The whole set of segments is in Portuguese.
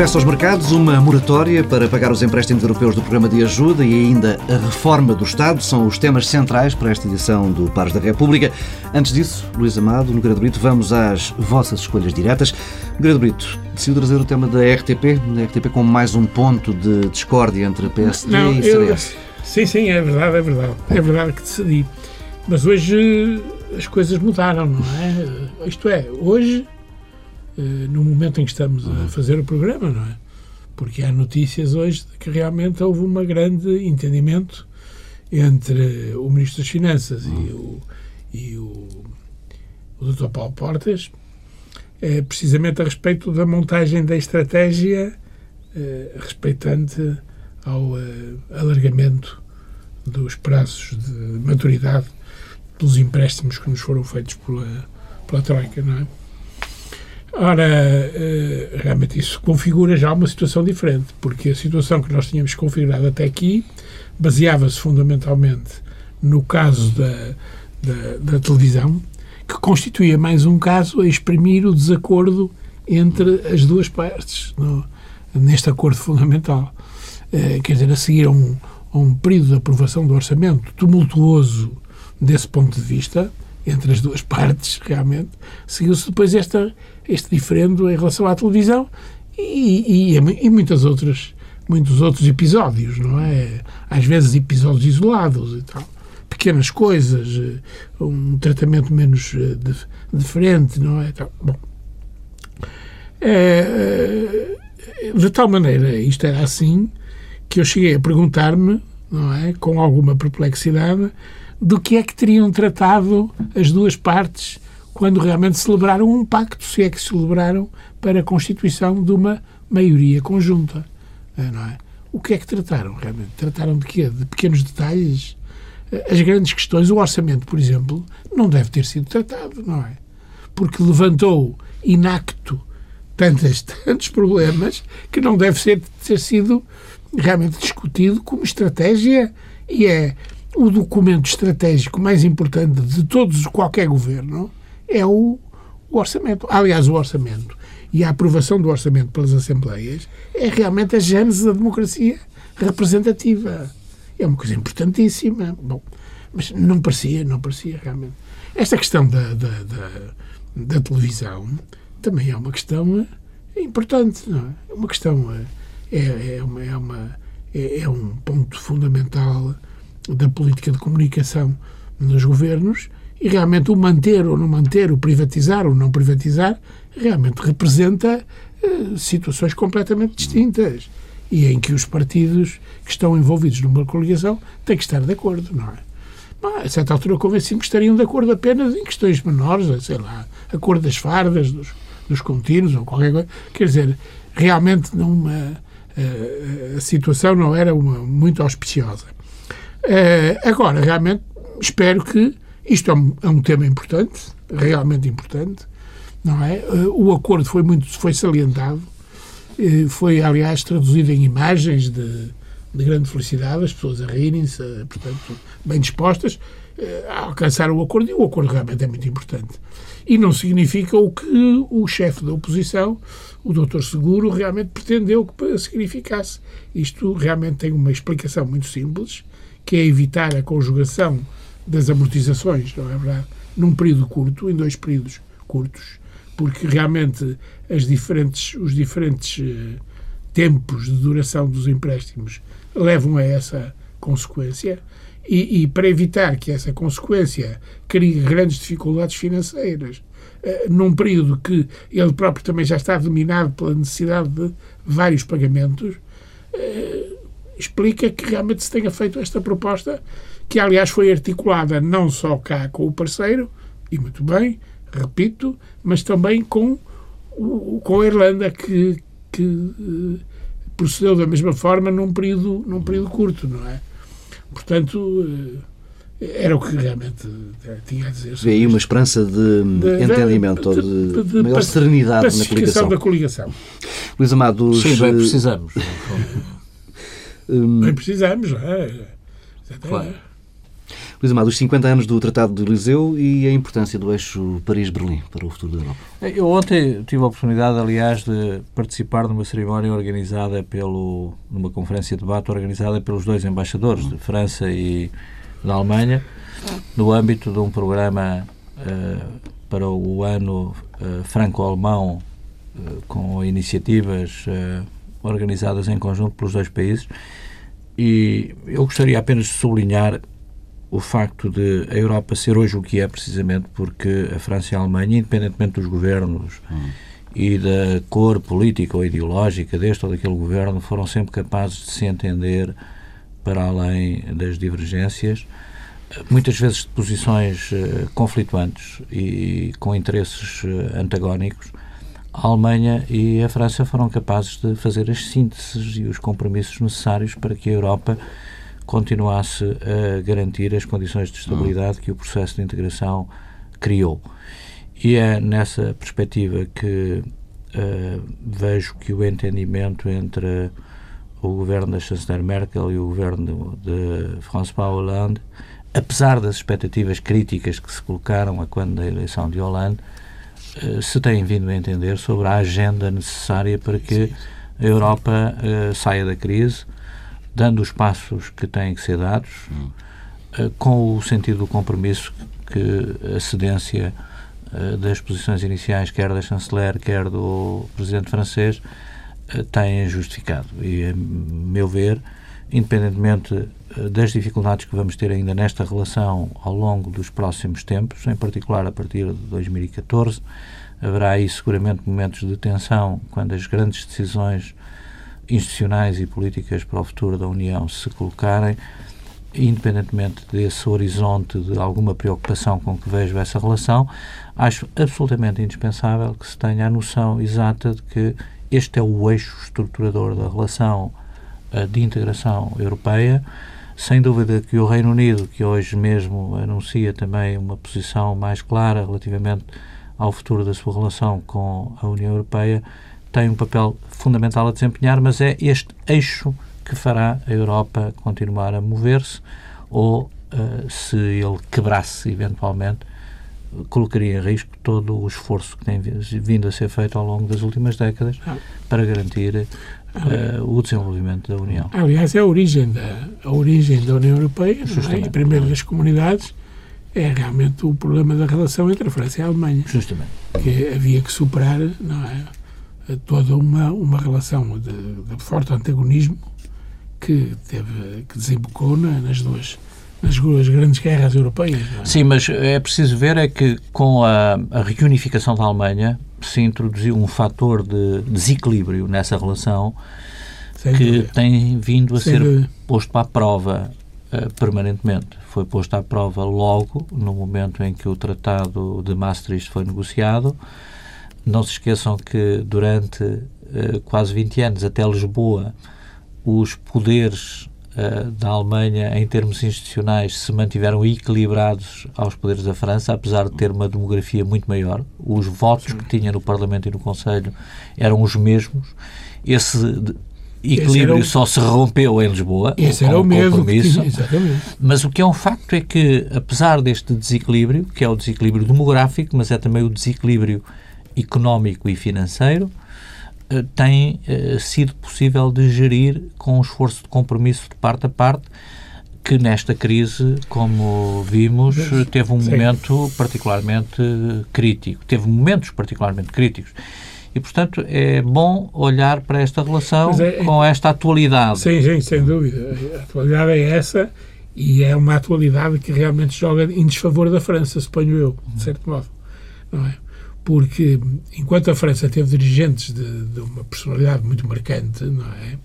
Regresso aos mercados, uma moratória para pagar os empréstimos europeus do programa de ajuda e ainda a reforma do Estado são os temas centrais para esta edição do Pares da República. Antes disso, Luís Amado, Nogueira de Brito, vamos às vossas escolhas diretas. De Brito, decidiu trazer o tema da RTP, da RTP com mais um ponto de discórdia entre PSD Não, e CDS. Eu, sim, sim, é verdade, é verdade. É verdade que decidi. Mas hoje as coisas mudaram, não é? Isto é, hoje eh, no momento em que estamos a fazer o programa, não é? Porque há notícias hoje de que realmente houve um grande entendimento entre o Ministro das Finanças e o, e o, o Dr. Paulo Portas, é, precisamente a respeito da montagem da estratégia respeitante ao é, alargamento dos prazos de maturidade dos empréstimos que nos foram feitos pela, pela Troika, não é? Ora, eh, realmente isso configura já uma situação diferente, porque a situação que nós tínhamos configurado até aqui baseava-se fundamentalmente no caso da, da, da, televisão, que constituía mais um caso a exprimir o desacordo entre as duas partes no, neste acordo fundamental. Eh, quer dizer, a seguir a um, a um período de aprovação do orçamento tumultuoso desse ponto de vista, entre as duas partes, realmente, seguiu-se depois esta este diferendo em relação à televisão e, e, e muitas outras, muitos outros episódios, não é? Às vezes episódios isolados e tal. Pequenas coisas, eh, um tratamento menos eh, diferente, não é? Bom. É, de tal maneira, isto era assim, que eu cheguei a perguntar-me, não é? Com alguma perplexidade, do que é que teriam tratado as duas partes quando realmente celebraram um pacto, se é que celebraram, para a constituição de uma maioria conjunta. Não é? O que é que trataram realmente? Trataram de quê? De pequenos detalhes? Eh, as grandes questões, o orçamento, por exemplo, não deve ter sido tratado, não é? Porque levantou inacto tantos, tantos problemas que não deve ser, ter sido realmente discutido como estratégia e é o documento estratégico mais importante de todos, qualquer governo, é o, o orçamento. Aliás, o orçamento e a aprovação do orçamento pelas Assembleias é realmente a gênese da democracia representativa. É uma coisa importantíssima. Bom, mas não parecia, não parecia realmente. Esta questão da, da, da, da televisão também é uma questão importante, não é? Uma questão é, é, uma, é, uma, é, é um ponto fundamental da política de comunicação nos governos e realmente o manter ou não manter, o privatizar ou não privatizar, realmente representa eh, situações completamente distintas e em que os partidos que estão envolvidos numa coligação têm que estar de acordo, não é? Mas, a certa altura convenci-me que estariam de acordo apenas em questões menores, sei lá, a cor das fardas, dos, dos contínuos ou qualquer coisa. Quer dizer, realmente numa, a, eh, a situação não era uma, muito auspiciosa. Uh, agora, realmente, espero que isto é um, é um tema importante, realmente importante, não é? Eh, o acordo foi muito foi salientado, eh, foi aliás traduzido em imagens de, de grande felicidade, as pessoas a rirem-se, eh, portanto, bem dispostas a alcançar o acordo, e o acordo realmente é muito importante. E não significa o que o chefe da oposição, o doutor Seguro, realmente pretendeu que significasse. Isto realmente tem uma explicação muito simples, que é evitar a conjugação das amortizações, não é verdade? Num período curto, em dois períodos curtos, porque realmente as diferentes, os diferentes uh, tempos de duração dos empréstimos levam a essa consequência e, e, para evitar que essa consequência crie grandes dificuldades financeiras uh, num período que ele próprio também já está dominado pela necessidade de vários pagamentos, uh, explica que realmente se tenha feito esta proposta que aliás foi articulada não só cá com o parceiro, e muito bem, repito, mas também com, com a Irlanda, que, que uh, procedeu da mesma forma num período, num período curto, não é? Portanto, uh, era o que realmente uh, tinha a dizer. Vê aí uma esperança de, de entendimento, de, de, de, maior serenidade na coligação. da coligação. Luís Amado, Sim, bem precisamos. bem precisamos, é? Claro. Luís Amado, os 50 anos do Tratado de Eliseu e a importância do eixo Paris-Berlim para o futuro da Europa. Eu ontem tive a oportunidade, aliás, de participar numa cerimónia organizada pelo, numa conferência de debate organizada pelos dois embaixadores de França e da Alemanha, no âmbito de um programa uh, para o ano uh, franco-alemão uh, com iniciativas organizadas em conjunto pelos dois países. E eu gostaria apenas de sublinhar o facto de a Europa ser hoje o que é, precisamente porque a França e a Alemanha, independentemente dos governos hum. e da cor política ou ideológica deste ou daquele governo, foram sempre capazes de se entender para além das divergências, muitas vezes de posições uh, conflituantes e com interesses uh, antagónicos. A Alemanha e a França foram capazes de fazer as sínteses e os compromissos necessários para que a Europa continuasse a garantir as condições de estabilidade que o processo de integração criou. E é nessa perspectiva que uh, vejo que o entendimento entre o governo da chanceler Merkel e o governo de François Hollande, apesar das expectativas críticas que se colocaram a quando da eleição de Hollande, uh, se têm vindo a entender sobre a agenda necessária para que a Europa uh, saia da crise, dando os passos que têm que ser dados, hum. uh, com o sentido do compromisso que a cedência uh, das posições iniciais, quer da chanceler, quer do presidente francês, uh, têm justificado. E, a meu ver, independentemente das dificuldades que vamos ter ainda nesta relação ao longo dos próximos tempos, em particular a partir de 2014, haverá aí seguramente momentos de tensão quando as grandes decisões institucionais e políticas para o futuro da União se colocarem, independentemente desse horizonte de alguma preocupação com que vejo essa relação, acho absolutamente indispensável que se tenha a noção exata de que este é o eixo estruturador da relação uh, de integração europeia. Sem dúvida que o Reino Unido, que hoje mesmo anuncia também uma posição mais clara relativamente ao futuro da sua relação com a União Europeia, tem um papel fundamental a desempenhar, mas é este eixo que fará a Europa continuar a mover-se ou, uh, se ele quebrasse eventualmente, colocaria em risco todo o esforço que tem vindo a ser feito ao longo das últimas décadas ah. para garantir uh, o desenvolvimento da União. Aliás, é a origem da, a origem da União Europeia, é? e primeiro das comunidades, é realmente o problema da relação entre a França e a Alemanha. Justamente. Que havia que superar, não é? Toda uma, uma relação de, de forte antagonismo que, teve, que desembocou na, nas duas nas duas grandes guerras europeias. É? Sim, mas é preciso ver é que com a, a, reunificação da Alemanha se introduziu um fator de desequilíbrio nessa relação Sem que dúvida. tem vindo a Sem ser dúvida. posto à prova uh, permanentemente. Foi posto à prova logo no momento em que o Tratado de Maastricht foi negociado não se esqueçam que durante uh, quase 20 anos, até Lisboa, os poderes uh, da Alemanha, em termos institucionais, se mantiveram equilibrados aos poderes da França, apesar de ter uma demografia muito maior. Os votos que tinha no Parlamento e no Conselho eram os mesmos. Esse equilíbrio o... só se rompeu em Lisboa. Esse era o mesmo. Mas o que é um facto é que, apesar deste desequilíbrio, que é o desequilíbrio demográfico, mas é também o desequilíbrio económico e financeiro, eh, tem eh, sido possível de gerir com um esforço de compromisso de parte a parte, que nesta crise, como vimos, teve um Sim. momento particularmente crítico. Teve momentos particularmente críticos. E, portanto, é bom olhar para esta relação é, com esta atualidade. Sim, sim, sem dúvida. A atualidade é essa e é uma atualidade que realmente joga em desfavor da França, suponho eu, de certo modo. Não é? Porque enquanto a França teve dirigentes de, de uma personalidade muito marcante, não é?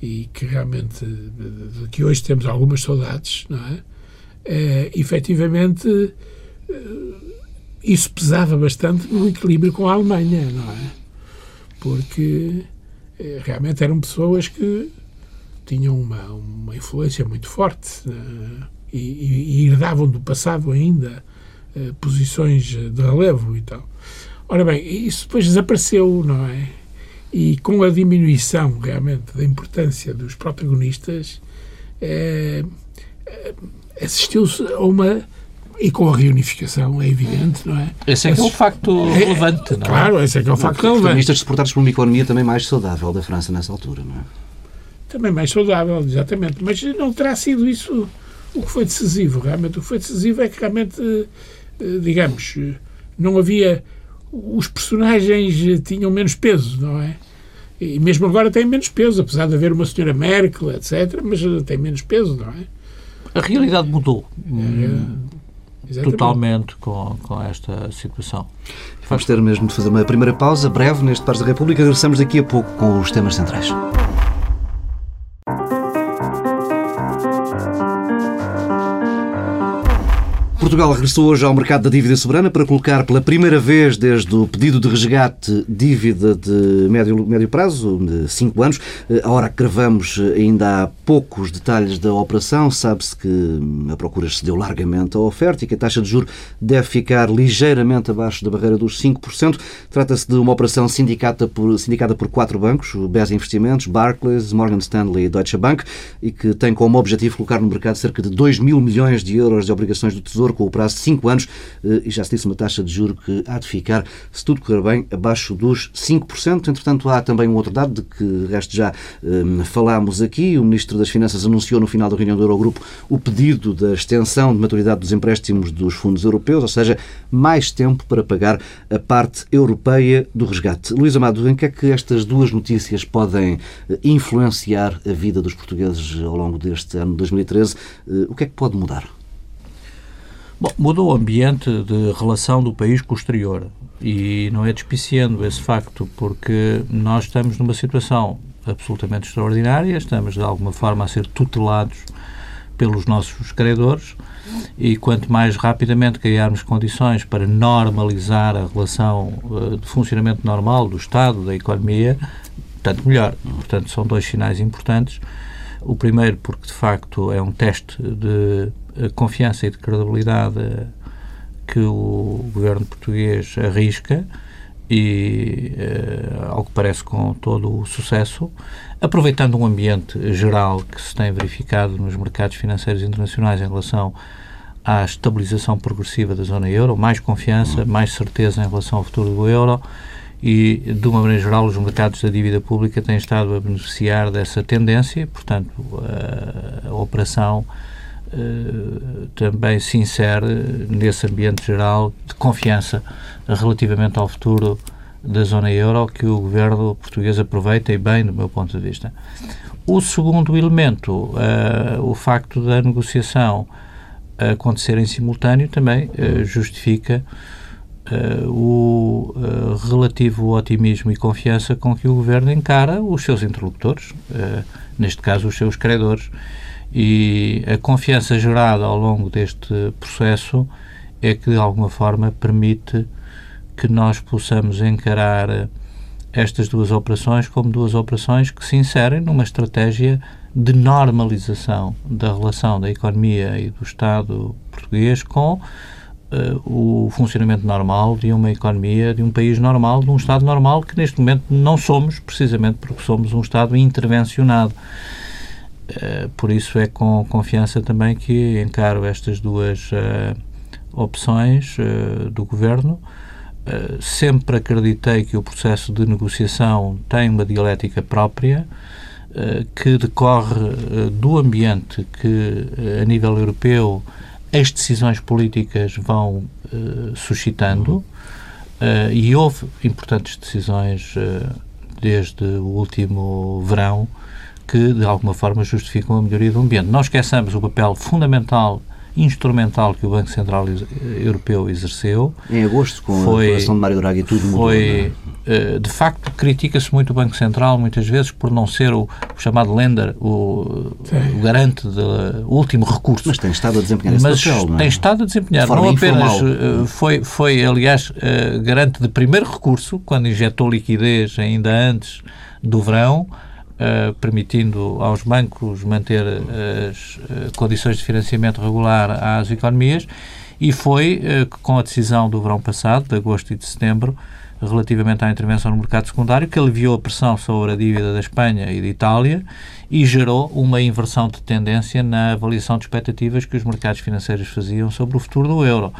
E que realmente, de, de que hoje temos algumas saudades, não é? é efetivamente, eh, isso pesava bastante no equilíbrio com a Alemanha, não é? Porque eh, realmente eram pessoas que tinham uma, uma influência muito forte uh, e, e, e herdavam do passado ainda eh, posições de relevo e tal. Ora bem, isso depois desapareceu, não é? E com a diminuição realmente da importância dos protagonistas, é, assistiu-se a uma e com a reunificação, é evidente, não é? Esse é que é o facto é, relevante, não é? Claro, esse é que é o facto não, relevante. Protagonistas suportados por uma economia também mais saudável da França nessa altura, não é? Também mais saudável, exatamente. Mas não terá sido isso o que foi decisivo, realmente. O que foi decisivo é que realmente, eh, digamos, não havia. Os personagens tinham menos peso, não é? E mesmo agora têm menos peso, apesar de haver uma senhora Merkel, etc., mas tem menos peso, não é? A realidade mudou. É, totalmente com, com esta situação. Vamos ter mesmo de fazer uma primeira pausa breve neste Pares da República. Regressamos daqui a pouco com os temas centrais. Portugal regressou hoje ao mercado da dívida soberana para colocar pela primeira vez desde o pedido de resgate dívida de médio, médio prazo, de 5 anos. A hora que gravamos ainda há poucos detalhes da operação. Sabe-se que a procura cedeu largamente à oferta e que a taxa de juro deve ficar ligeiramente abaixo da barreira dos 5%. Trata-se de uma operação sindicada por, sindicada por quatro bancos, o BES Investimentos, Barclays, Morgan Stanley e Deutsche Bank, e que tem como objetivo colocar no mercado cerca de 2 mil milhões de euros de obrigações do Tesouro com o prazo de 5 anos eh, e já se disse uma taxa de juro que há de ficar, se tudo correr bem, abaixo dos 5%. Entretanto, há também um outro dado de que, resto, já um, falámos aqui. O Ministro das Finanças anunciou no final da reunião do Eurogrupo o pedido da extensão de maturidade dos empréstimos dos fundos europeus, ou seja, mais tempo para pagar a parte europeia do resgate. Luís Amado, em que é que estas duas notícias podem eh, influenciar a vida dos portugueses ao longo deste ano de 2013? O que é que pode mudar? Bom, mudou o ambiente de relação do país com o exterior e não é despiciando esse facto porque nós estamos numa situação absolutamente extraordinária, estamos de alguma forma a ser tutelados pelos nossos credores e quanto mais rapidamente criarmos condições para normalizar a relação uh, de funcionamento normal do Estado, da economia, tanto melhor. Portanto, são dois sinais importantes. O primeiro porque, de facto, é um teste de confiança e de credibilidade que o governo português arrisca e, uh, ao que parece, com todo o sucesso, aproveitando um ambiente geral que se tem verificado nos mercados financeiros internacionais em relação à estabilização progressiva da zona euro, mais confiança, mais certeza em relação ao futuro do euro e, de uma maneira geral, os mercados da dívida pública têm estado a beneficiar dessa tendência, portanto, a, a operação eh, também se insere nesse ambiente geral de confiança relativamente ao futuro da zona euro que o governo português aproveita e bem, do meu ponto de vista. O segundo elemento, uh, o facto da negociação acontecer em simultâneo, também uh, justifica uh, o relativo otimismo e confiança com que o governo encara os seus interlocutores, neste caso os seus credores e a confiança gerada ao longo deste processo é que, de alguma forma, permite que nós possamos encarar estas duas operações como duas operações que se inserem numa estratégia de normalização da relação da economia e do Estado português com uh, o funcionamento normal de uma economia, de um país normal, de um Estado normal, que neste momento não somos, precisamente porque somos um Estado intervencionado. Eh, por isso é com confiança também que encaro estas duas uh, opções uh, do Governo. sempre acreditei que o processo de negociação tem uma dialética própria, que decorre do ambiente que, a nível europeu, as decisões políticas vão suscitando, e houve importantes decisões desde o último verão que, de alguma forma, justificam a melhoria do ambiente. Não esqueçamos o papel fundamental instrumental que o Banco Central Europeu exerceu. Em agosto, com foi, a aprovação de Mário Draghi, tudo mudou. Foi, é? de facto, critica-se muito o Banco Central, muitas vezes, por não ser o, o chamado lender, o, o garante de o último recurso. Mas tem estado a desempenhar esse Mas papel, não é? tem estado a desempenhar. De não apenas informal. foi, foi, aliás, garante de primeiro recurso, quando injetou liquidez ainda antes do verão, Uh, permitindo aos bancos manter as uh, condições de financiamento regular às economias, e foi com a decisão do verão passado, de agosto e de setembro, relativamente à intervenção no mercado secundário, que aliviou a pressão sobre a dívida da Espanha e da Itália e gerou uma inversão de tendência na avaliação de expectativas que os mercados financeiros faziam sobre o futuro do euro.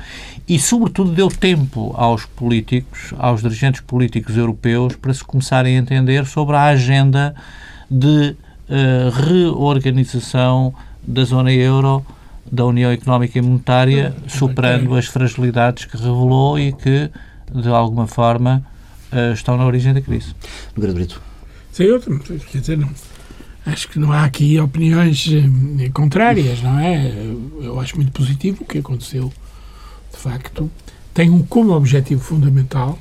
E, sobretudo, deu tempo aos políticos, aos dirigentes políticos europeus, para se começarem a entender sobre a agenda de uh, reorganização da zona euro da União Económica e Monetária, superando as fragilidades que revelou e que, de alguma forma, uh, estão na origem da crise. Nogueira Brito. Sim, eu quer dizer, não, acho que não há aqui opiniões eh, contrárias, não é? Eu acho muito positivo o que aconteceu, de facto. Tem um como objetivo fundamental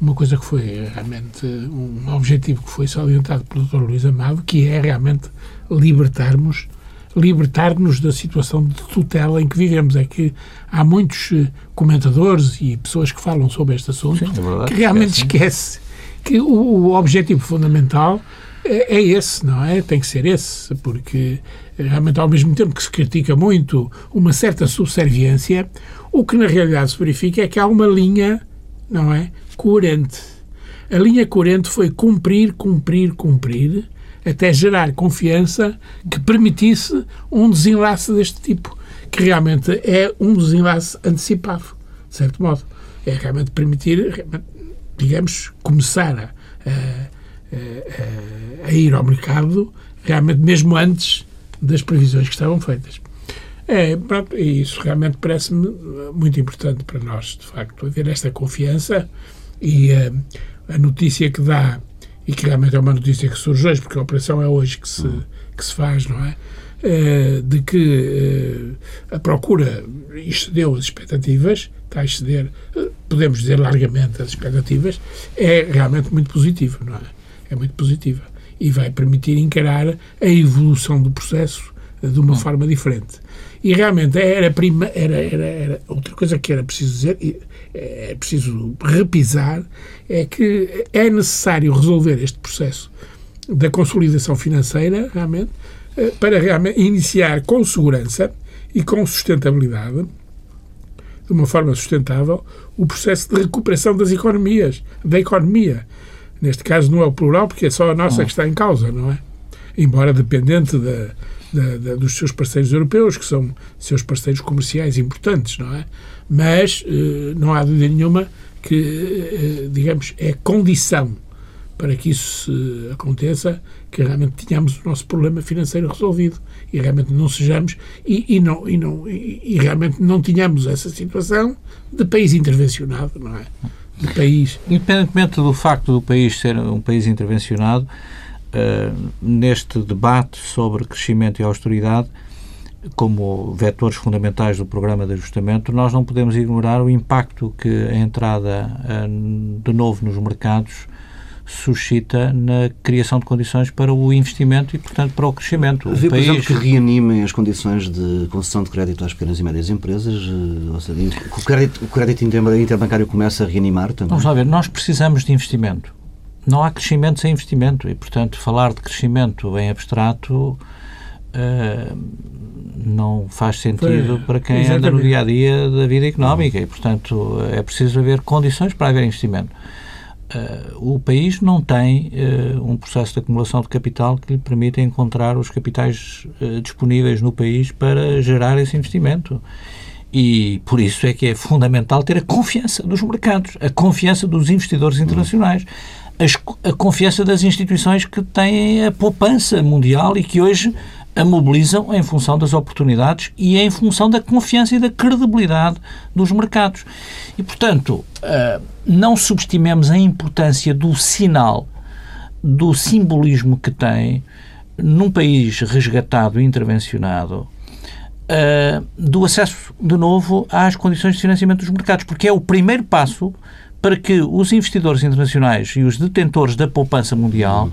uma coisa que foi realmente um objetivo que foi salientado pelo Dr. Luís Amado, que é realmente libertarmos libertar-nos da situação de tutela em que vivemos. É que há muitos eh, comentadores e pessoas que falam sobre este assunto Sim, é verdade, que realmente esquece, esquece que o, o, objetivo fundamental é, é, esse, não é? Tem que ser esse, porque eh, realmente ao mesmo tempo que se critica muito uma certa subserviência, o que na realidade se verifica é que há uma linha, não é? Coerente. A linha coerente foi cumprir, cumprir, cumprir, até gerar confiança que permitisse um desenlace deste tipo, que realmente é um desenlace antecipado, de certo modo. É realmente permitir, digamos, começar a, a, a, ir ao mercado realmente mesmo antes das previsões que estavam feitas. É, pronto, isso realmente parece-me muito importante para nós, de facto, haver esta confiança e uh, a notícia que dá e que realmente é uma notícia que surge hoje, porque a operação é hoje que se, que se faz, não é? Uh, de que uh, a procura excedeu as expectativas, está a exceder, podemos dizer largamente as expectativas, é realmente muito positiva, não é? É muito positiva. E vai permitir encarar a evolução do processo de uma forma diferente. E realmente era, prima, era, era, era outra coisa que era preciso dizer, é preciso repisar, é que é necessário resolver este processo da consolidação financeira, realmente, eh, para realmente iniciar com segurança e com sustentabilidade, de uma forma sustentável, o processo de recuperação das economias, da economia. Neste caso não é o plural, porque é só a nossa que está em causa, não é? Embora dependente da, da, da, dos seus parceiros europeus, que são seus parceiros comerciais importantes, não é? Mas eh, não há dúvida nenhuma que, eh, digamos, é condição para que isso aconteça que realmente tenhamos o nosso problema financeiro resolvido e realmente não sejamos e, e não, e, não, e, e realmente não tenhamos essa situação de país intervencionado, não é? De país. Independentemente do facto do país ser um país intervencionado, uh, neste debate sobre crescimento e austeridade, como vetores fundamentais do programa de ajustamento, nós não podemos ignorar o impacto que a entrada uh, de novo nos mercados suscita na criação de condições para o investimento e, portanto, para o crescimento. Vê, o país... por exemplo, que reanimem as condições de concessão de crédito às pequenas e médias empresas? Eh, ou seja, o crédito, o crédito interbancário começa a reanimar também? Vamos lá ver, nós precisamos de investimento não há crescimento sem investimento e, portanto, falar de crescimento em abstrato não faz sentido para quem exatamente. anda no dia a dia da vida económica e, portanto, é preciso haver condições para haver investimento. Uh, o país não tem uh, um processo de acumulação de capital que lhe permita encontrar os capitais disponíveis no país para gerar esse investimento. E por isso é que é fundamental ter a confiança dos mercados, a confiança dos investidores internacionais a, a confiança das instituições que têm a poupança mundial e que hoje a mobilizam em função das oportunidades e em função da confiança e da credibilidade dos mercados. E, portanto, eh, não subestimemos a importância do sinal, do simbolismo que tem num país resgatado e intervencionado, eh, do acesso, de novo, às condições de financiamento dos mercados, porque é o primeiro passo para que os investidores internacionais e os detentores da poupança mundial uhum.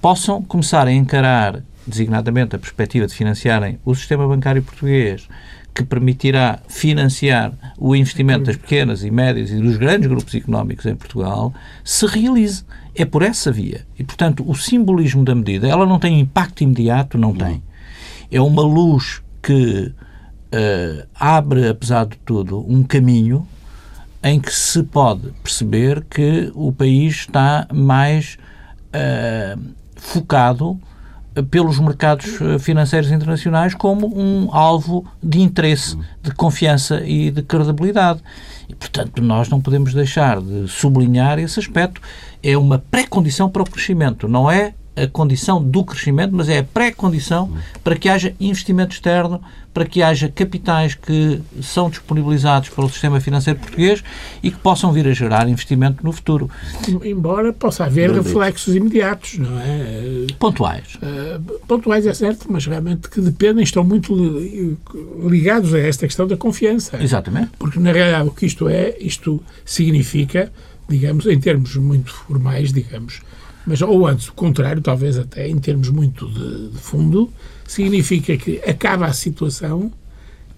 possam começar a encarar, designadamente, a perspectiva de financiarem o sistema bancário português, que permitirá financiar o investimento das pequenas e médias e dos grandes grupos económicos em Portugal, se realize. É por essa via. E, portanto, o simbolismo da medida, ela não tem impacto imediato? Não tem. É uma luz que uh, abre, apesar de tudo, um caminho em que se pode perceber que o país está mais uh, focado pelos mercados financeiros internacionais como um alvo de interesse, de confiança e de credibilidade. E, portanto, nós não podemos deixar de sublinhar esse aspecto. É uma pré-condição para o crescimento, não é a condição do crescimento, mas é a pré-condição para que haja investimento externo, para que haja capitais que são disponibilizados pelo sistema financeiro português e que possam vir a gerar investimento no futuro. Embora possa haver reflexos imediatos, não é? Pontuais. Uh, pontuais é certo, mas realmente que dependem, estão muito ligados a esta questão da confiança. Exatamente. Porque, na realidade, o que isto é, isto significa, digamos, em termos muito formais, digamos, mas ou antes, o contrário, talvez até em termos muito de, de fundo, significa que acaba a situação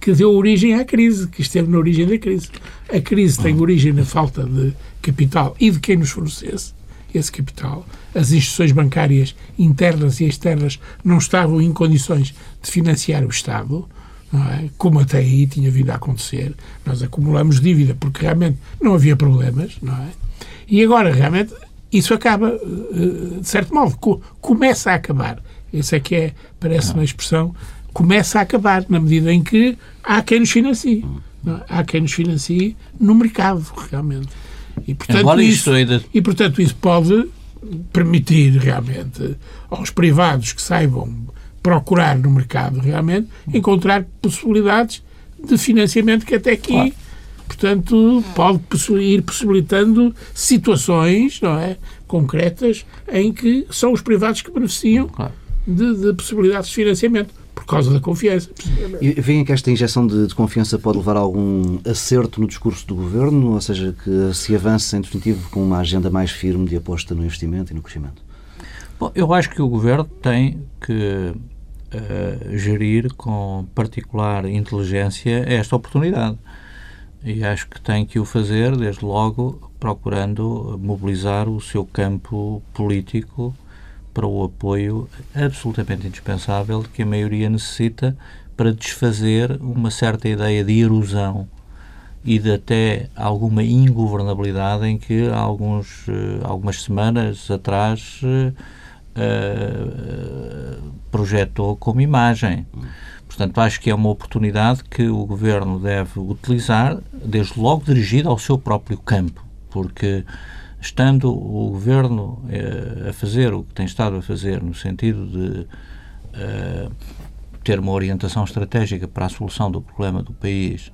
que deu origem à crise, que esteve na origem da crise. A crise tem origem na falta de capital e de quem nos fornecesse esse capital. As instituições bancárias internas e externas não estavam em condições de financiar o Estado, é? como até aí tinha vindo a acontecer. Nós acumulamos dívida porque realmente não havia problemas, não é? E agora, realmente, isso acaba, eh, de certo modo, começa a acabar. Essa é que é, parece uma expressão, começa a acabar, na medida em que há quem nos financie. É? Há quem nos financie no mercado, realmente. E portanto, isso, ainda... e, portanto, isso pode permitir realmente aos privados que saibam procurar no mercado realmente encontrar possibilidades de financiamento que até aqui claro portanto, pode ir possibilitando situações não é, concretas em que são os privados que beneficiam de, de possibilidades de financiamento por causa da confiança. E veem que esta injeção de, de, confiança pode levar a algum acerto no discurso do governo, ou seja, que se avance, em definitivo, com uma agenda mais firme de aposta no investimento e no crescimento? Bom, eu acho que o governo tem que uh, gerir com particular inteligência esta oportunidade e acho que tem que o fazer, desde logo, procurando mobilizar o seu campo político para o apoio absolutamente indispensável que a maioria necessita para desfazer uma certa ideia de erosão e de até alguma ingovernabilidade em que alguns, eh, algumas semanas atrás uh, projetou como imagem. Portanto, acho que é uma oportunidade que o Governo deve utilizar, desde logo dirigida ao seu próprio campo, porque estando o Governo eh, a fazer o que tem estado a fazer, no sentido de eh, ter uma orientação estratégica para a solução do problema do país,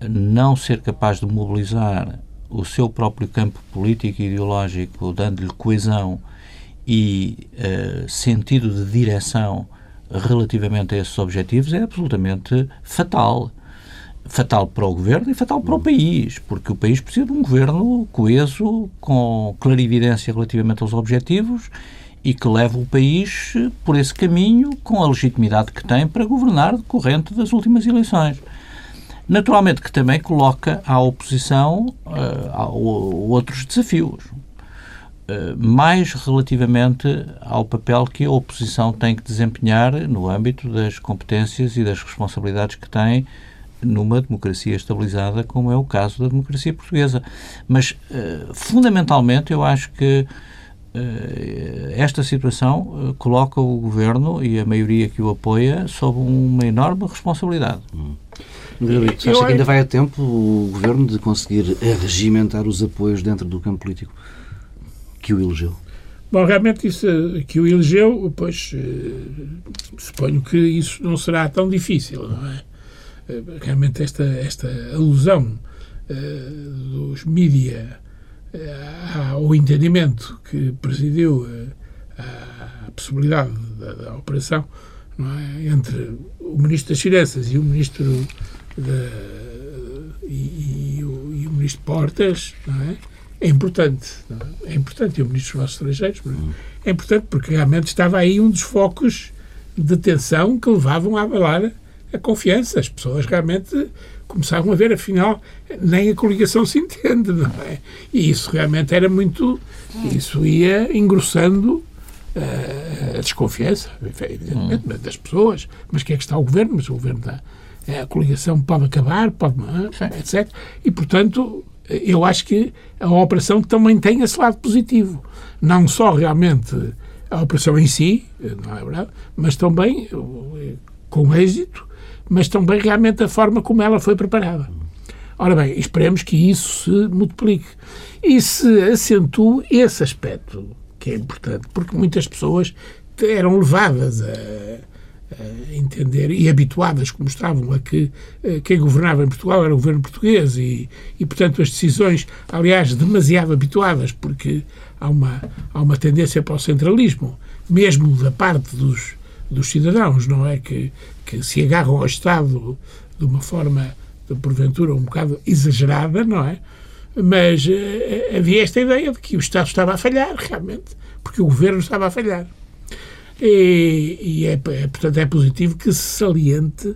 não ser capaz de mobilizar o seu próprio campo político e ideológico, dando-lhe coesão e eh, sentido de direção relativamente a esses objetivos é absolutamente fatal. Fatal para o governo e fatal para o país, porque o país precisa de um governo coeso, com clarividência relativamente aos objetivos e que leve o país por esse caminho com a legitimidade que tem para governar decorrente das últimas eleições. Naturalmente que também coloca à oposição uh, outros desafios. Eh, mais relativamente ao papel que a oposição tem que desempenhar no âmbito das competências e das responsabilidades que tem numa democracia estabilizada, como é o caso da democracia portuguesa. Mas, uh, fundamentalmente, eu acho que uh, esta situação coloca o governo e a maioria que o apoia sob uma enorme responsabilidade. Hum. Acha que ainda vai a tempo o governo de conseguir regimentar os apoios dentro do campo político? Que o elegeu? Bom, realmente isso que o elegeu, pois eh, suponho que isso não será tão difícil, não é? Eh, realmente esta, esta alusão uh, dos mídia ao entendimento que presidiu a possibilidade da, da operação é? entre o Ministro das Finanças e o Ministro e, e, o, e o Ministro Portas, não é? É importante. É? é? importante, e o Ministro dos Negócios Estrangeiros, é? é importante porque realmente estava aí um dos focos de tensão que levavam a abalar a confiança. As pessoas realmente começavam a ver, afinal, nem a coligação se entende, não é? E isso realmente era muito. Isso ia engrossando uh, a desconfiança, evidentemente, hum. das pessoas. Mas que é que está o governo? Mas o governo está. A coligação pode acabar, pode, etc. E, portanto, eu acho que a operação também tem esse lado positivo. Não só realmente a operação em si, não é verdade, mas também com êxito, mas também realmente a forma como ela foi preparada. Ora bem, esperemos que isso se multiplique e se acentue esse aspecto, que é importante, porque muitas pessoas eram levadas a entender e habituadas, como estavam, a que a quem governava em Portugal era o governo português e, e, portanto, as decisões, aliás, demasiado habituadas, porque há uma, há uma tendência para o centralismo, mesmo da parte dos, dos cidadãos, não é? Que, que se agarram ao Estado de uma forma, de, porventura, um bocado exagerada, não é? Mas uh, havia esta ideia de que o Estado estava a falhar, realmente, porque o governo estava a falhar. E, e é, é, portanto, é positivo que se saliente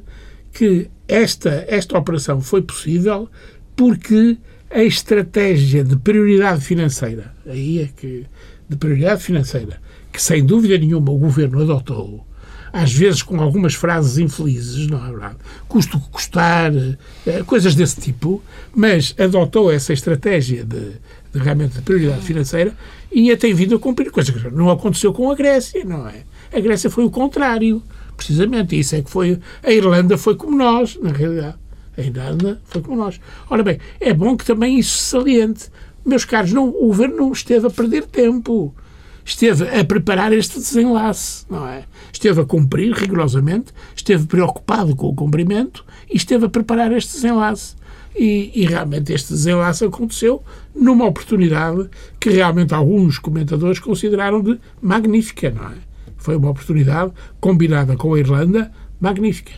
que esta, esta operação foi possível porque a estratégia de prioridade financeira, aí é que, de prioridade financeira, que sem dúvida nenhuma o governo adotou, às vezes com algumas frases infelizes, não é verdade? Custo que custar, eh, coisas desse tipo, mas adotou essa estratégia de, de realmente de prioridade financeira e a tem vindo a cumprir, coisa que não aconteceu com a Grécia, não é? A Grécia foi o contrário, precisamente. Isso é que foi. A Irlanda foi como nós, na realidade. A Irlanda foi como nós. Ora bem, é bom que também isso se saliente. Meus caros, não, o governo não esteve a perder tempo. Esteve a preparar este desenlace, não é? Esteve a cumprir rigorosamente, esteve preocupado com o cumprimento e esteve a preparar este desenlace. E, e, realmente este desenlace aconteceu numa oportunidade que realmente alguns comentadores consideraram de magnífica, não é? Foi uma oportunidade combinada com a Irlanda magnífica.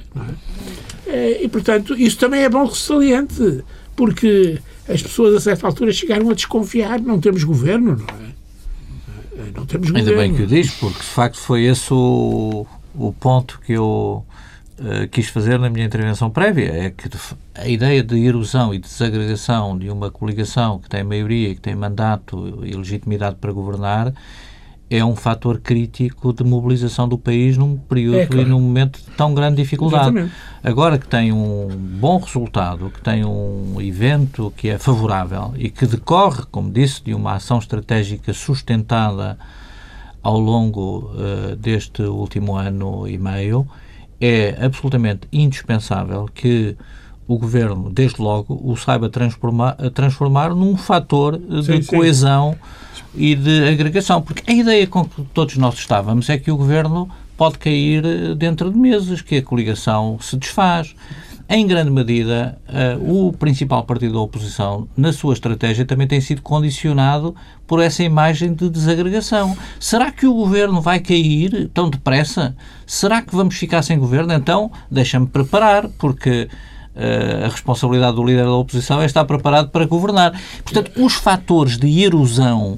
É? é? E, portanto, isso também é bom saliente, porque as pessoas a certa altura chegaram a desconfiar, não temos governo, não é? é não temos Ainda governo. bem que o diz, porque de facto foi esse o, o ponto que eu uh, quis fazer na minha intervenção prévia, é que a ideia de erosão e de desagregação de uma coligação que tem maioria, que tem mandato e legitimidade para governar, é um fator crítico de mobilização do país num período é, claro. e num momento de tão grande dificuldade. Exatamente. Agora que tem um bom resultado, que tem um evento que é favorável e que decorre, como disse, de uma ação estratégica sustentada ao longo uh, deste último ano e meio, é absolutamente indispensável que o governo, desde logo, o saiba transformar, transformar num fator de sim, coesão. E de agregação. Porque a ideia com que todos nós estávamos é que o governo pode cair dentro de meses, que a coligação se desfaz. Em grande medida, uh, o principal partido da oposição, na sua estratégia, também tem sido condicionado por essa imagem de desagregação. Será que o governo vai cair tão depressa? Será que vamos ficar sem governo? Então, deixa-me preparar, porque Uh, a responsabilidade do líder da oposição é estar preparado para governar. Portanto, os fatores de erosão,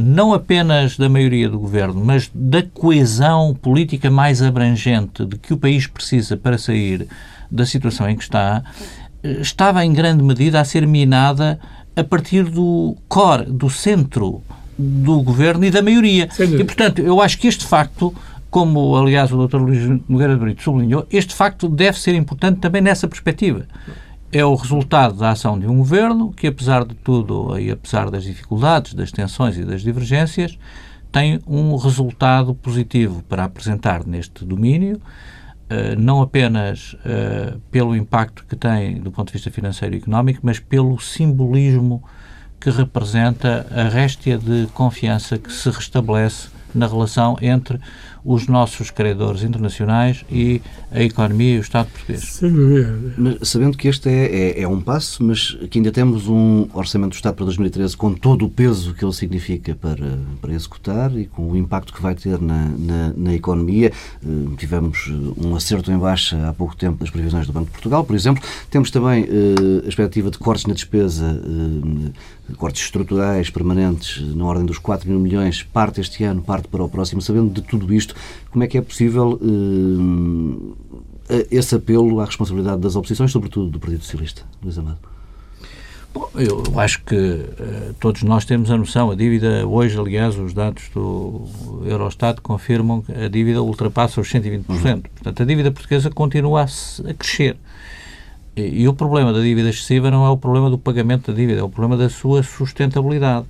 não apenas da maioria do governo, mas da coesão política mais abrangente de que o país precisa para sair da situação em que está, uh, estava em grande medida a ser minada a partir do core, do centro do governo e da maioria. E, portanto, eu acho que este facto como aliás o Dr. Luís Nogueira de Brito sublinhou, este facto deve ser importante também nessa perspectiva. É o resultado da ação de um governo que, apesar de tudo e apesar das dificuldades, das tensões e das divergências, tem um resultado positivo para apresentar neste domínio, eh, não apenas eh, pelo impacto que tem do ponto de vista financeiro e económico, mas pelo simbolismo que representa a réstia de confiança que se restabelece na relação entre os nossos credores internacionais e a economia e o Estado português. Sem dúvida. Mas, sabendo que este é, é, é, um passo, mas que ainda temos um Orçamento do Estado para 2013 com todo o peso que ele significa para, para executar e com o impacto que vai ter na, na, na economia. Uh, tivemos eh, um acerto em baixa há pouco tempo das previsões do Banco de Portugal, por exemplo. Temos também uh, a expectativa de cortes na despesa, uh, cortes estruturais permanentes na ordem dos 4 mil milhões, parte este ano, parte para o próximo. Sabendo de tudo isto, como é que é possível uh, esse apelo à responsabilidade das oposições, sobretudo do Partido Socialista, Luís Amado? Bom, eu acho que uh, todos nós temos a noção, a dívida, hoje, aliás, os dados do Eurostat confirmam que a dívida ultrapassa os 120%. Uhum. Portanto, a dívida portuguesa continua a, a crescer. E, e, o problema da dívida excessiva não é o problema do pagamento da dívida, é o problema da sua sustentabilidade.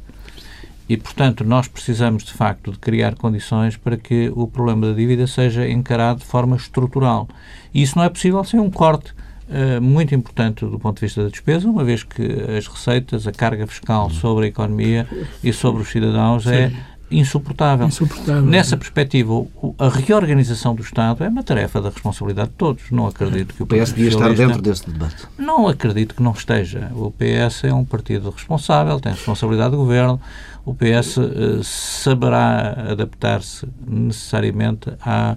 E, portanto, nós precisamos, de facto, de criar condições para que o problema da dívida seja encarado de forma estrutural. E isso não é possível sem um corte uh, muito importante do ponto de vista da despesa, uma vez que as receitas, a carga fiscal sobre a economia e sobre os cidadãos é Sim. é insuportável. insuportável. Nessa perspectiva, a reorganização do Estado é uma tarefa da responsabilidade de todos. Não acredito que o PS devia estar dentro desse debate. Não acredito que não esteja. O PS é um partido responsável, tem responsabilidade de governo. O PS uh, eh, saberá adaptar-se necessariamente à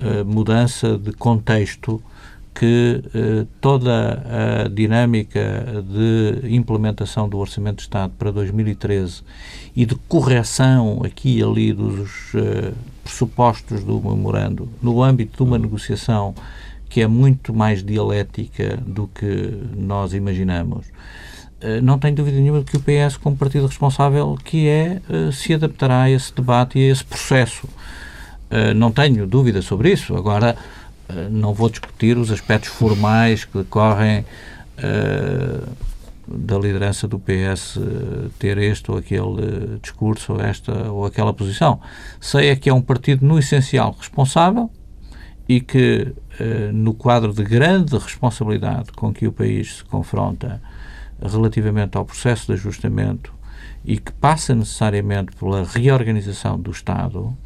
uh, mudança de contexto que eh, toda a dinâmica de implementação do Orçamento de Estado para 2013 e de correção aqui e ali dos pressupostos do memorando no âmbito de uma negociação que é muito mais dialética do que nós imaginamos, não tenho dúvida nenhuma de que o PS, como partido responsável que é, eh, se adaptará a esse debate e a esse processo. Eh, não tenho dúvida sobre isso. Agora, eh, não vou discutir os aspectos formais que decorrem da liderança do PS ter este ou aquele discurso ou esta ou aquela posição. Sei é que é um partido no essencial responsável e que no quadro de grande responsabilidade com que o país se confronta relativamente ao processo de ajustamento e que passa necessariamente pela reorganização do Estado,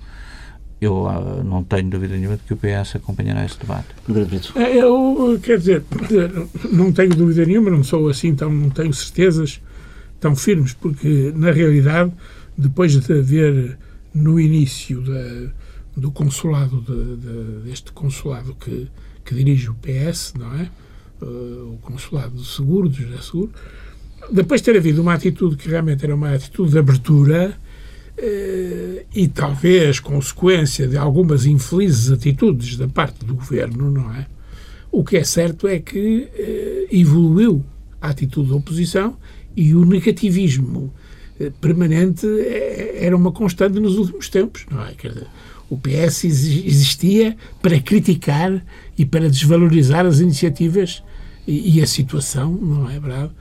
eu uh, não tenho dúvida nenhuma de que o PS acompanhará esse debate. É, eu, quer dizer, não tenho dúvida nenhuma, não sou assim, tão, não tenho certezas tão firmes, porque, na realidade, depois de haver, no início da, do consulado, de, de, deste consulado que, que dirige o PS, não é? Uh, o consulado de seguro, do José Seguro, depois de ter havido uma atitude que realmente era uma atitude de abertura, eh, e talvez consequência de algumas infelizes atitudes da parte do governo, não é? O que é certo é que eh, evoluiu a atitude da oposição e o negativismo eh, permanente era uma constante nos últimos tempos, não é? Quer dizer, o PS existia para criticar e para desvalorizar as iniciativas e, a situação, não é verdade?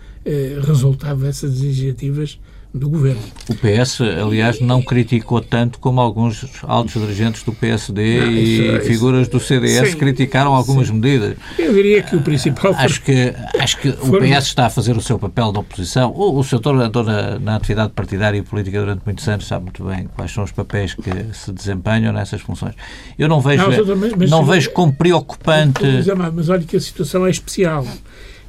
Resultado dessas iniciativas do governo. O PS, aliás, não criticou tanto como alguns altos dirigentes do PSD não, isso, e isso, figuras do CDS sim, criticaram algumas sim. medidas. Eu diria que o principal. Acho que, acho que o PS está a fazer o seu papel de oposição. O, o senhor andou na, na atividade partidária e política durante muitos anos, sabe muito bem quais são os papéis que se desempenham nessas funções. Eu não vejo, não, mas, mas, não vejo como preocupante. Mas, mas olha que a situação é especial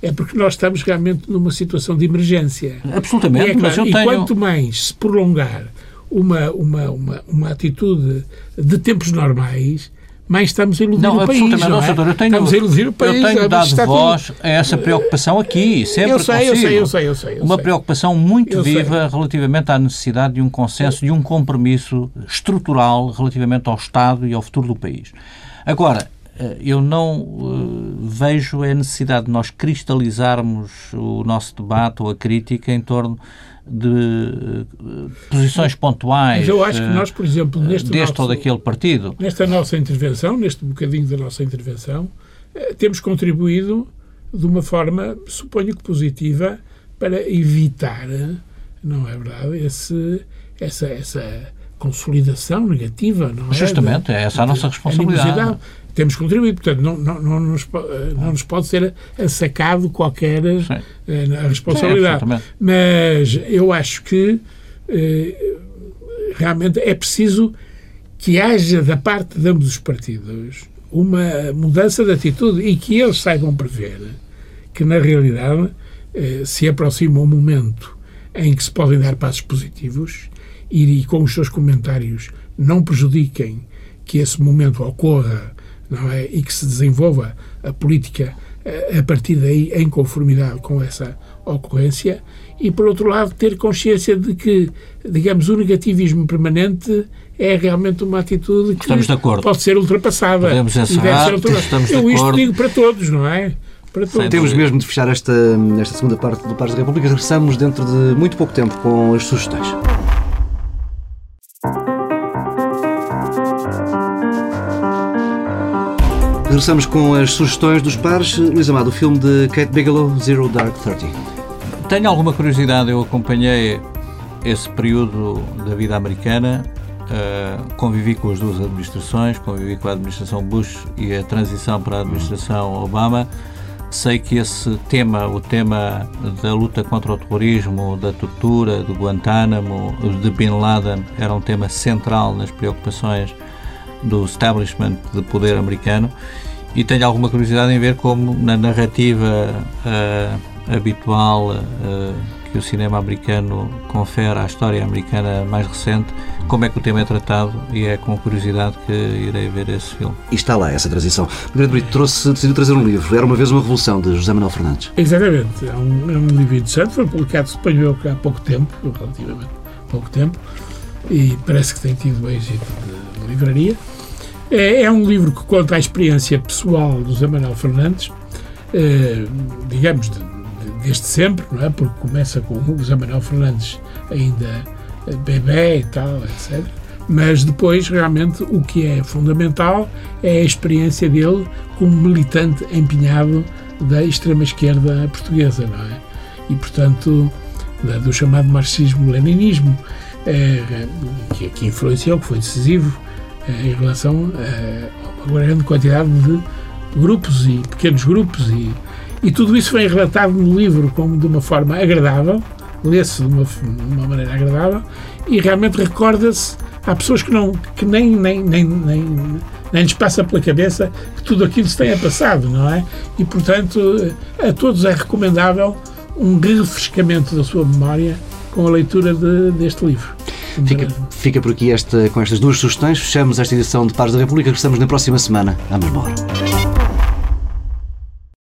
é porque nós estamos realmente numa situação de emergência. Absolutamente, e, é claro, mas eu e tenho... quanto mais se prolongar uma, uma, uma, uma atitude de tempos normais, mais estamos a iludir não, o país. Não, não é? eu tenho, estamos a iludir o país. Eu tenho dado voz tudo... a essa preocupação aqui, sempre eu sei, eu sei, eu sei, eu sei, eu Uma sei. preocupação muito eu viva sei. relativamente à necessidade de um consenso, de um compromisso estrutural relativamente ao Estado e ao futuro do país. Agora, eu não uh, vejo a necessidade de nós cristalizarmos o nosso debate ou a crítica em torno de uh, posições pontuais. Mas eu acho que nós, por exemplo, neste deste nosso, ou daquele partido. Nesta nossa intervenção, neste bocadinho da nossa intervenção, temos contribuído de uma forma, suponho que positiva, para evitar, não é verdade, esse, essa, essa consolidação negativa, não é? Justamente, é essa a nossa responsabilidade temos contribuído. Portanto, não, não, não, nos, não nos pode ser sacado qualquer. Eh, a responsabilidade. Sim, Mas eu acho que eh, realmente é preciso que haja da parte de ambos os partidos uma mudança de atitude e que eles saibam prever que, na realidade, eh, se aproxima um momento em que se podem dar passos positivos e, e com os seus comentários não prejudiquem que esse momento ocorra não é? e que se desenvolva a política eh, a partir daí em conformidade com essa ocorrência e, por outro lado, ter consciência de que, digamos, o negativismo permanente é realmente uma atitude que pode ser ultrapassada. Podemos encerrar, ser ultrapassada. estamos Eu isto digo para todos, não é? Para todos. Temos mesmo de fechar esta, esta segunda parte do Pares da República. Regressamos dentro de muito pouco tempo com as sugestões. Regressamos com as sugestões dos pares. Luís Amado, o filme de Kate Bigelow, Zero Dark Thirty. Tenho alguma curiosidade, eu acompanhei esse período da vida americana, uh, convivi com as duas administrações, convivi com a administração Bush e a transição para a administração Obama. Sei que esse tema, o tema da luta contra o terrorismo, da tortura, do Guantánamo, de Bin Laden, era um tema central nas preocupações do establishment de poder americano e tenho alguma curiosidade em ver como na narrativa uh, habitual uh, que o cinema americano confere à história americana mais recente, como é que o tema é tratado e é com curiosidade que irei ver esse filme. E está lá essa transição. O Grande Brito trouxe, decidiu trazer um livro, Era uma vez uma revolução, de José Manuel Fernandes. Exatamente, é um, é um livro interessante, foi publicado, suponho eu, há pouco tempo, relativamente pouco tempo, e parece que tem tido êxito de, de livraria. É, é, um livro que conta a experiência pessoal do José Manuel Fernandes, eh, digamos, de, desde sempre, não é? Porque começa com o José Manuel Fernandes ainda bebê e tal, etc. Mas depois, realmente, o que é fundamental é a experiência dele como militante empenhado da extrema-esquerda portuguesa, não é? E, portanto, do chamado marxismo-leninismo, é, que, que influenciou, que foi decisivo é, em relação a uma grande quantidade de grupos e pequenos grupos e e tudo isso vem relatado no livro como de uma forma agradável, lê-se de uma, de uma maneira agradável e realmente recorda-se. Há pessoas que, não, que nem, nem, nem, nem, nem lhes passa pela cabeça que tudo aquilo se tenha passado, não é? E, portanto, a todos é recomendável um refrescamento da sua memória com a leitura de, deste livro. Fica, fica por aqui esta, com estas duas sugestões. Fechamos esta edição de Pares da República. Regressamos na próxima semana, mesma hora.